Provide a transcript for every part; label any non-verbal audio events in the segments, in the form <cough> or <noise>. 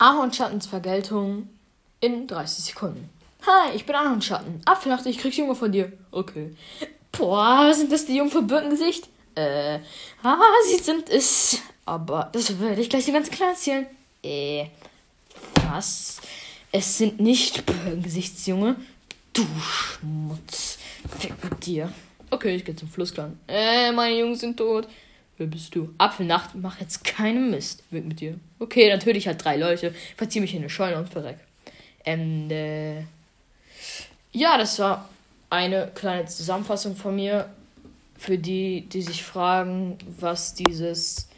Ahornschattens Vergeltung in 30 Sekunden. Hi, ich bin Ahornschatten. Apfelnacht, ich krieg Junge von dir. Okay. Boah, sind das die Jungen für Birkengesicht? Äh, ah, sie sind es. Aber das werde ich gleich dir ganz klar erzählen. Äh, was? Es sind nicht Birkengesichtsjunge. Du Schmutz. Weg mit dir. Okay, ich gehe zum Flussklan. Äh, meine Jungs sind tot. Wer bist du? Apfelnacht, mach jetzt keinen Mist. Weg mit dir. Okay, natürlich hat drei Leute. Verzieh mich in eine Scheune und verreck. Ende. Ja, das war eine kleine Zusammenfassung von mir. Für die, die sich fragen, was dieses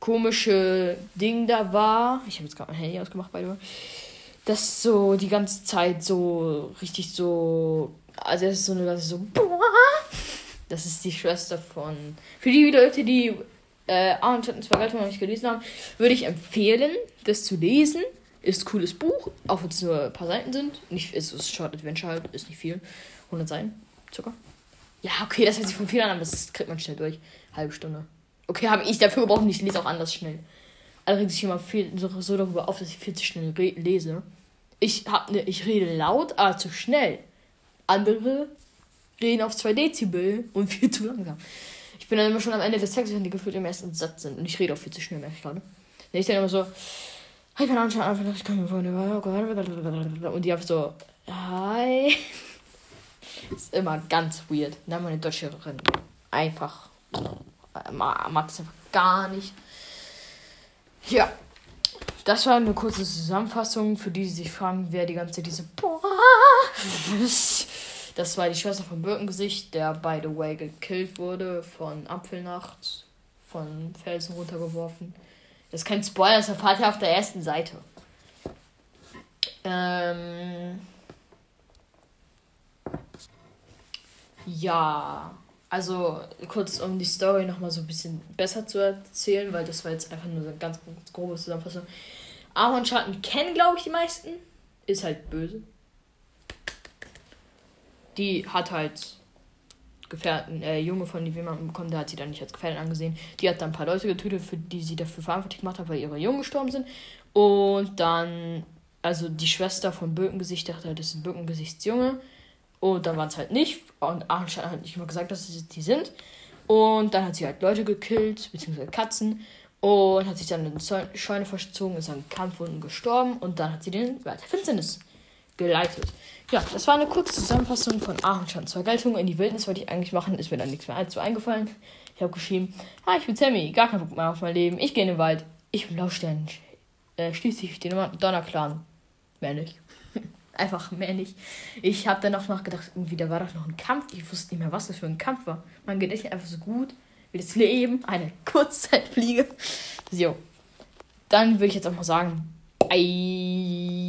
komische Ding da war. Ich habe jetzt gerade mein Handy ausgemacht, by the way. Das so die ganze Zeit so richtig so. Also, es ist so eine ganze so. Das ist die Schwester von. Für die Leute, die äh, Arnschattens Vergeltung noch nicht gelesen haben, würde ich empfehlen, das zu lesen. Ist ein cooles Buch, auch wenn es nur ein paar Seiten sind. Nicht, ist es Short Adventure halt, ist nicht viel. 100 Seiten, circa. Ja, okay, das hört sich von viel an, aber das kriegt man schnell durch. Halbe Stunde. Okay, habe ich dafür gebraucht und ich lese auch anders schnell. Allerdings ich immer viel so, so darüber auf, dass ich viel zu schnell lese. Ich, hab ne, ich rede laut, aber zu schnell. Andere reden auf 2 Dezibel und viel zu langsam. Ich bin dann immer schon am Ende des Textes, wenn die gefühlt im ersten Satz sind. Und ich rede auch viel zu schnell, merke ich gerade. Ich dann immer so, hi, keine Ahnung, einfach, ich komme von Und die einfach so, hi. <laughs> ist immer ganz weird. Dann meine deutsche Lehrerin einfach mag es einfach gar nicht. Ja, das war eine kurze Zusammenfassung für die, die sich fragen, wer die ganze Zeit diese Boah. <laughs> Das war die Schwester von Birkengesicht, der by the way gekillt wurde von Apfelnacht, von Felsen runtergeworfen. Das ist kein Spoiler, das erfahrt ihr auf der ersten Seite. Ähm. Ja, also kurz um die Story nochmal so ein bisschen besser zu erzählen, weil das war jetzt einfach nur so eine ganz, ganz grobe Zusammenfassung. Ahornschatten kennen, glaube ich, die meisten. Ist halt böse die hat halt Gefährten, äh, Junge von die jemanden bekommen, der hat sie dann nicht als Gefährtin angesehen. Die hat dann ein paar Leute getötet, für die sie dafür verantwortlich gemacht hat, weil ihre Jungen gestorben sind. Und dann, also die Schwester von Birkengesicht dachte halt, das ist ein Birkengesichts-Junge. Und dann waren es halt nicht. Und Arnstein hat nicht mal gesagt, dass es die sind. Und dann hat sie halt Leute gekillt, beziehungsweise Katzen. Und hat sich dann in die Scheune verzogen, ist an Kampfwunden gestorben. Und dann hat sie den Wald der Finsternis geleitet. Ja, das war eine kurze Zusammenfassung von Ahornschans Vergeltung. In die Wildnis wollte ich eigentlich machen, ist mir dann nichts mehr allzu eingefallen. Ich habe geschrieben, hi, ich bin Sammy, gar kein Bock mehr auf mein Leben. Ich gehe in den Wald. Ich bin Blaustern. Äh, schließlich den Donnerclan. Mehr nicht. <laughs> Einfach mehr nicht. Ich habe dann auch noch gedacht, irgendwie, da war doch noch ein Kampf. Ich wusste nicht mehr, was das für ein Kampf war. Man geht nicht einfach so gut wie das Leben. Eine Kurzzeitfliege. So. Dann würde ich jetzt auch mal sagen, ei.